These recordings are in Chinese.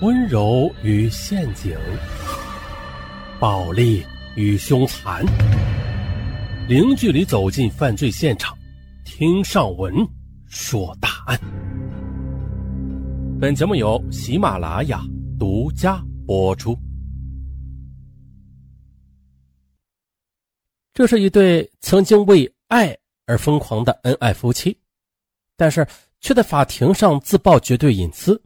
温柔与陷阱，暴力与凶残，零距离走进犯罪现场，听上文说大案。本节目由喜马拉雅独家播出。这是一对曾经为爱而疯狂的恩爱夫妻，但是却在法庭上自曝绝对隐私。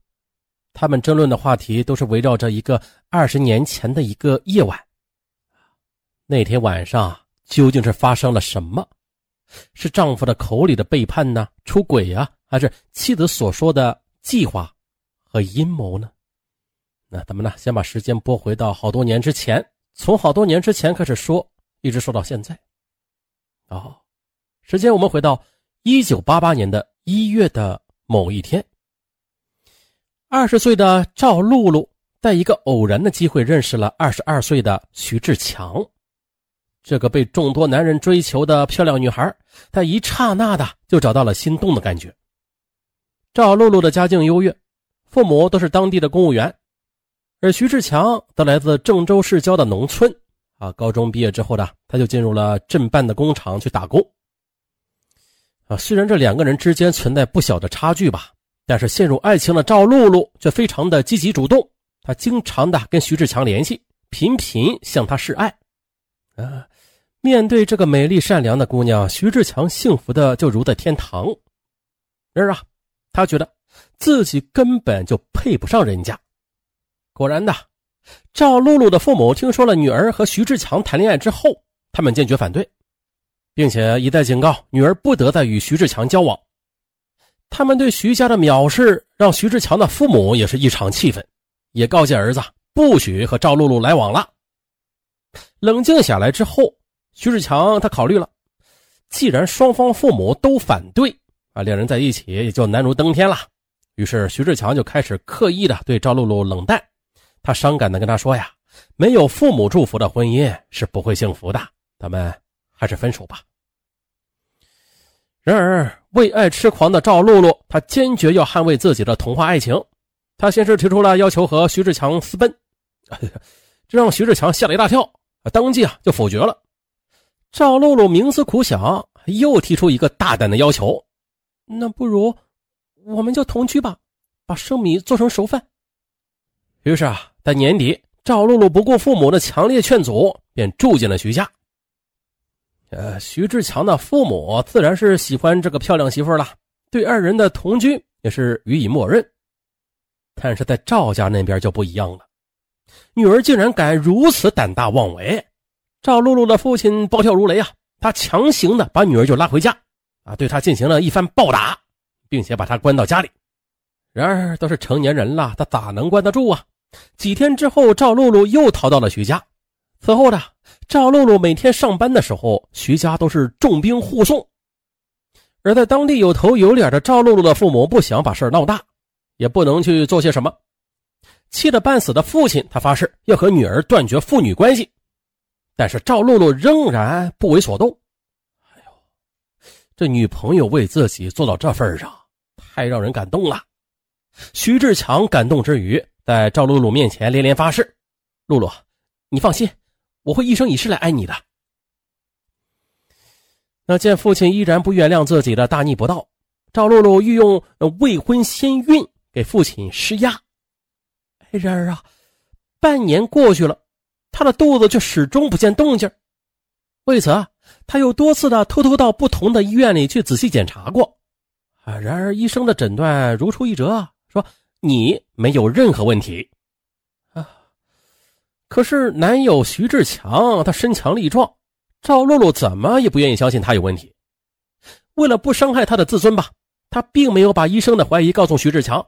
他们争论的话题都是围绕着一个二十年前的一个夜晚。那天晚上究竟是发生了什么？是丈夫的口里的背叛呢？出轨呀？还是妻子所说的计划和阴谋呢？那咱们呢？先把时间拨回到好多年之前，从好多年之前开始说，一直说到现在。哦，时间我们回到一九八八年的一月的某一天。二十岁的赵露露在一个偶然的机会认识了二十二岁的徐志强，这个被众多男人追求的漂亮女孩，在一刹那的就找到了心动的感觉。赵露露的家境优越，父母都是当地的公务员，而徐志强则来自郑州市郊的农村。啊，高中毕业之后呢，他就进入了镇办的工厂去打工。啊，虽然这两个人之间存在不小的差距吧。但是陷入爱情的赵露露却非常的积极主动，她经常的跟徐志强联系，频频向他示爱。啊，面对这个美丽善良的姑娘，徐志强幸福的就如在天堂。然而啊，他觉得自己根本就配不上人家。果然的，赵露露的父母听说了女儿和徐志强谈恋爱之后，他们坚决反对，并且一再警告女儿不得再与徐志强交往。他们对徐家的藐视，让徐志强的父母也是异常气愤，也告诫儿子不许和赵露露来往了。冷静下来之后，徐志强他考虑了，既然双方父母都反对啊，两人在一起也就难如登天了。于是徐志强就开始刻意的对赵露露冷淡，他伤感的跟他说呀：“没有父母祝福的婚姻是不会幸福的，咱们还是分手吧。”然而，为爱痴狂的赵露露，她坚决要捍卫自己的童话爱情。她先是提出了要求和徐志强私奔，这让徐志强吓了一大跳，当即啊就否决了。赵露露冥思苦想，又提出一个大胆的要求：“那不如我们就同居吧，把生米做成熟饭。”于是啊，在年底，赵露露不顾父母的强烈劝阻，便住进了徐家。呃，徐志强的父母自然是喜欢这个漂亮媳妇了，对二人的同居也是予以默认。但是在赵家那边就不一样了，女儿竟然敢如此胆大妄为。赵露露的父亲暴跳如雷啊，他强行的把女儿就拉回家，啊，对她进行了一番暴打，并且把她关到家里。然而都是成年人了，他咋能关得住啊？几天之后，赵露露又逃到了徐家。此后呢赵露露每天上班的时候，徐家都是重兵护送。而在当地有头有脸的赵露露的父母不想把事闹大，也不能去做些什么。气得半死的父亲，他发誓要和女儿断绝父女关系。但是赵露露仍然不为所动。哎呦，这女朋友为自己做到这份上，太让人感动了。徐志强感动之余，在赵露露面前连连发誓：“露露，你放心。”我会一生一世来爱你的。那见父亲依然不原谅自己的大逆不道，赵露露欲用未婚先孕给父亲施压。然而啊，半年过去了，她的肚子却始终不见动静。为此啊，她又多次的偷偷到不同的医院里去仔细检查过。啊，然而医生的诊断如出一辙，说你没有任何问题。可是男友徐志强他身强力壮，赵露露怎么也不愿意相信他有问题。为了不伤害他的自尊吧，他并没有把医生的怀疑告诉徐志强。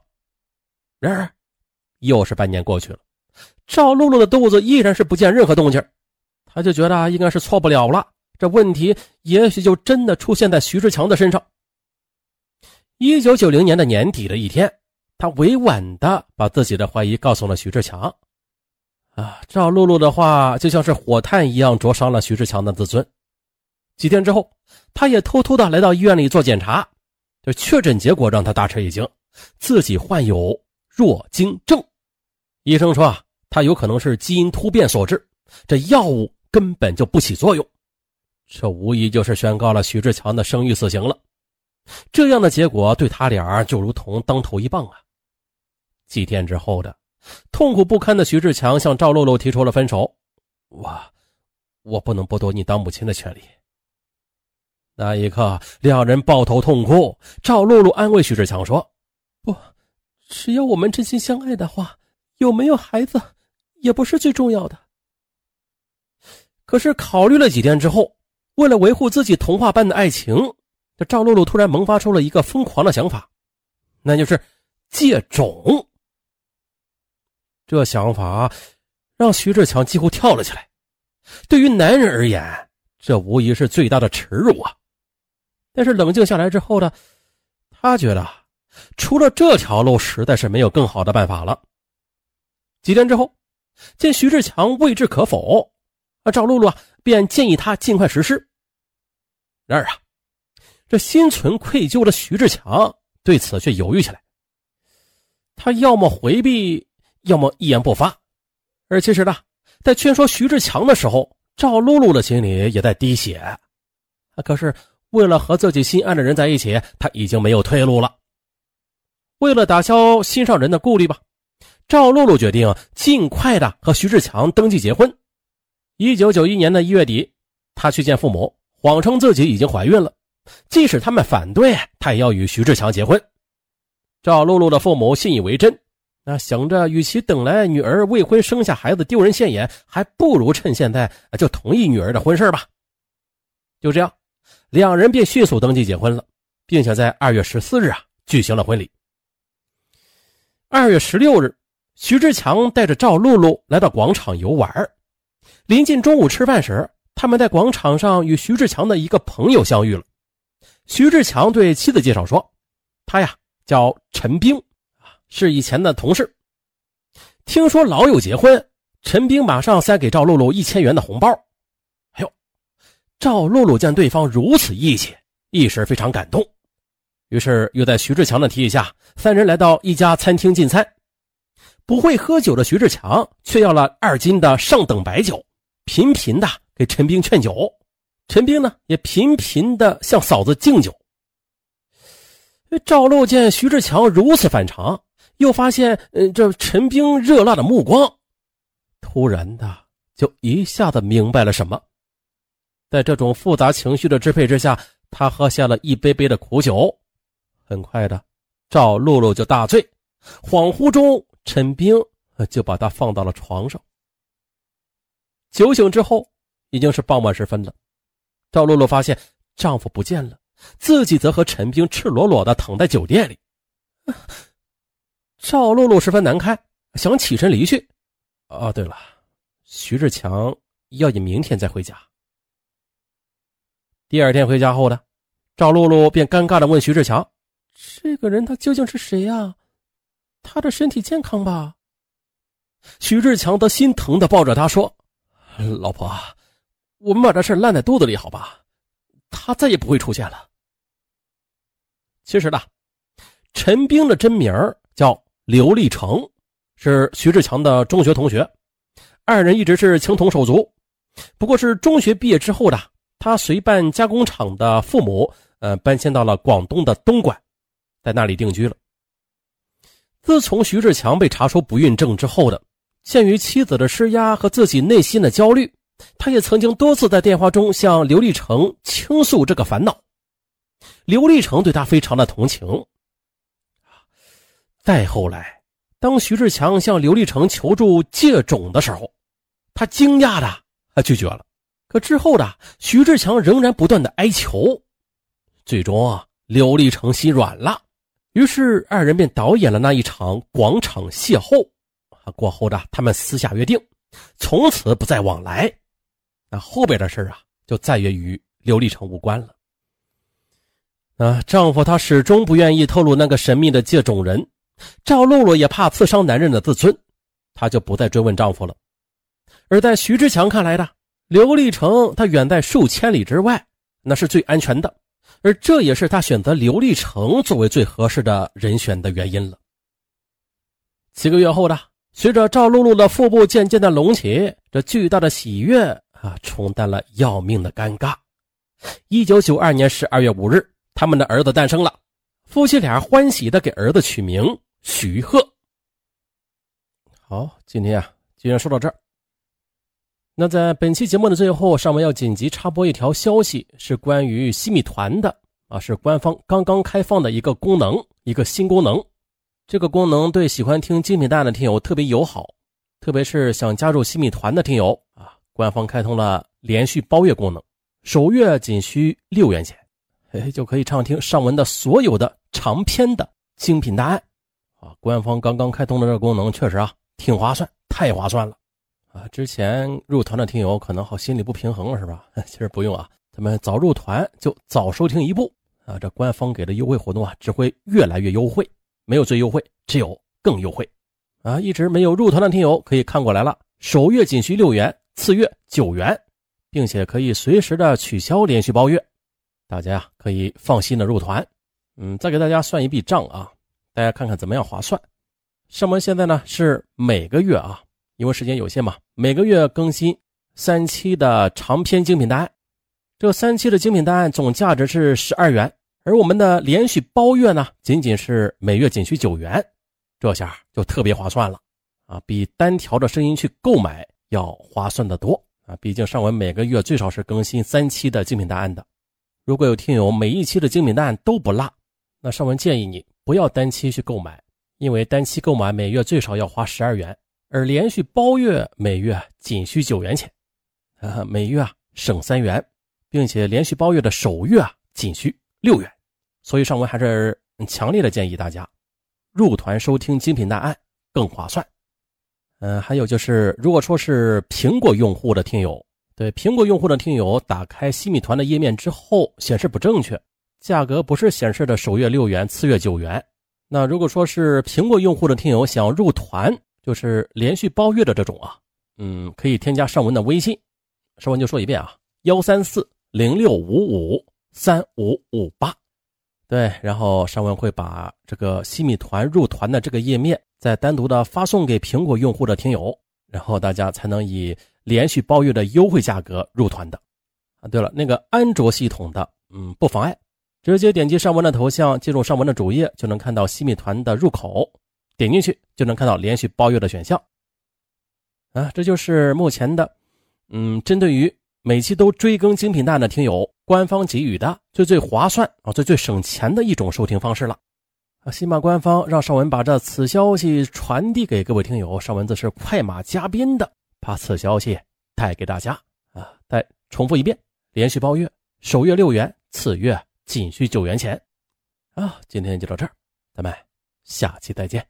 然而，又是半年过去了，赵露露的肚子依然是不见任何动静，他就觉得应该是错不了了，这问题也许就真的出现在徐志强的身上。一九九零年的年底的一天，他委婉的把自己的怀疑告诉了徐志强。啊，赵露露的话就像是火炭一样灼伤了徐志强的自尊。几天之后，他也偷偷的来到医院里做检查，这确诊结果让他大吃一惊，自己患有弱精症。医生说啊，他有可能是基因突变所致，这药物根本就不起作用。这无疑就是宣告了徐志强的生育死刑了。这样的结果对他俩就如同当头一棒啊！几天之后的，痛苦不堪的徐志强向赵露露提出了分手。我，我不能剥夺你当母亲的权利。那一刻，两人抱头痛哭。赵露露安慰徐志强说：“不，只要我们真心相爱的话，有没有孩子也不是最重要的。”可是考虑了几天之后，为了维护自己童话般的爱情。这赵露露突然萌发出了一个疯狂的想法，那就是借种。这想法让徐志强几乎跳了起来。对于男人而言，这无疑是最大的耻辱啊！但是冷静下来之后呢，他觉得除了这条路，实在是没有更好的办法了。几天之后，见徐志强未置可否，啊，赵露露啊便建议他尽快实施。然而啊。这心存愧疚的徐志强对此却犹豫起来。他要么回避，要么一言不发。而其实呢，在劝说徐志强的时候，赵露露的心里也在滴血。可是为了和自己心爱的人在一起，他已经没有退路了。为了打消心上人的顾虑吧，赵露露决定尽快的和徐志强登记结婚。一九九一年的一月底，她去见父母，谎称自己已经怀孕了。即使他们反对，她也要与徐志强结婚。赵露露的父母信以为真，那想着与其等来女儿未婚生下孩子丢人现眼，还不如趁现在就同意女儿的婚事吧。就这样，两人便迅速登记结婚了，并且在二月十四日啊举行了婚礼。二月十六日，徐志强带着赵露露来到广场游玩。临近中午吃饭时，他们在广场上与徐志强的一个朋友相遇了。徐志强对妻子介绍说：“他呀叫陈兵，是以前的同事。听说老友结婚，陈兵马上塞给赵露露一千元的红包。哎呦，赵露露见对方如此义气，一时非常感动。于是又在徐志强的提议下，三人来到一家餐厅进餐。不会喝酒的徐志强却要了二斤的上等白酒，频频的给陈兵劝酒。”陈兵呢，也频频的向嫂子敬酒。赵露见徐志强如此反常，又发现，呃，这陈兵热辣的目光，突然的就一下子明白了什么。在这种复杂情绪的支配之下，他喝下了一杯杯的苦酒。很快的，赵露露就大醉，恍惚中，陈兵就把他放到了床上。酒醒之后，已经是傍晚时分了。赵露露发现丈夫不见了，自己则和陈兵赤裸裸的躺在酒店里。赵露露十分难堪，想起身离去。哦，对了，徐志强要你明天再回家。第二天回家后呢，赵露露便尴尬的问徐志强：“这个人他究竟是谁呀？他的身体健康吧？”徐志强则心疼的抱着她说：“老婆。”我们把这事烂在肚子里，好吧？他再也不会出现了。其实呢，陈兵的真名叫刘立成，是徐志强的中学同学，二人一直是情同手足。不过，是中学毕业之后的他随办加工厂的父母，呃，搬迁到了广东的东莞，在那里定居了。自从徐志强被查出不孕症之后的，鉴于妻子的施压和自己内心的焦虑。他也曾经多次在电话中向刘立成倾诉这个烦恼，刘立成对他非常的同情。再后来，当徐志强向刘立成求助借种的时候，他惊讶的他拒绝了。可之后的徐志强仍然不断的哀求，最终啊，刘立成心软了，于是二人便导演了那一场广场邂逅。啊过后的他们私下约定，从此不再往来。那后边的事啊，就再也与刘立成无关了。啊，丈夫他始终不愿意透露那个神秘的借种人，赵露露也怕刺伤男人的自尊，她就不再追问丈夫了。而在徐志强看来的，刘立成他远在数千里之外，那是最安全的，而这也是他选择刘立成作为最合适的人选的原因了。几个月后的随着赵露露的腹部渐渐的隆起，这巨大的喜悦啊，冲淡了要命的尴尬。一九九二年十二月五日，他们的儿子诞生了，夫妻俩欢喜的给儿子取名徐鹤。好，今天啊，既然说到这儿。那在本期节目的最后，上面要紧急插播一条消息，是关于西米团的啊，是官方刚刚开放的一个功能，一个新功能。这个功能对喜欢听精品答案的听友特别友好，特别是想加入西米团的听友啊，官方开通了连续包月功能，首月仅需六元钱，哎，就可以畅听上文的所有的长篇的精品答案啊。官方刚刚开通的这个功能确实啊，挺划算，太划算了啊！之前入团的听友可能好心里不平衡了是吧？其实不用啊，咱们早入团就早收听一步啊，这官方给的优惠活动啊，只会越来越优惠。没有最优惠，只有更优惠，啊！一直没有入团的听友可以看过来了，首月仅需六元，次月九元，并且可以随时的取消连续包月，大家呀可以放心的入团。嗯，再给大家算一笔账啊，大家看看怎么样划算。上文现在呢是每个月啊，因为时间有限嘛，每个月更新三期的长篇精品答案，这三期的精品答案总价值是十二元。而我们的连续包月呢，仅仅是每月仅需九元，这下就特别划算了啊！比单条的声音去购买要划算的多啊！毕竟上文每个月最少是更新三期的精品答案的。如果有听友每一期的精品答案都不落，那上文建议你不要单期去购买，因为单期购买每月最少要花十二元，而连续包月每月仅需九元钱，啊，每月啊省三元，并且连续包月的首月啊仅需六元。所以上文还是强烈的建议大家入团收听精品答案更划算。嗯，还有就是，如果说是苹果用户的听友，对苹果用户的听友打开西米团的页面之后显示不正确，价格不是显示的首月六元，次月九元。那如果说是苹果用户的听友想入团，就是连续包月的这种啊，嗯，可以添加上文的微信，上文就说一遍啊，幺三四零六五五三五五八。对，然后尚文会把这个西米团入团的这个页面再单独的发送给苹果用户的听友，然后大家才能以连续包月的优惠价格入团的。啊，对了，那个安卓系统的，嗯，不妨碍，直接点击尚文的头像，进入尚文的主页，就能看到西米团的入口，点进去就能看到连续包月的选项。啊，这就是目前的，嗯，针对于每期都追更精品蛋的听友。官方给予的最最划算啊，最最省钱的一种收听方式了啊！喜马官方让尚文把这此消息传递给各位听友，尚文则是快马加鞭的把此消息带给大家啊！再重复一遍：连续包月，首月六元，次月仅需九元钱啊！今天就到这儿，咱们下期再见。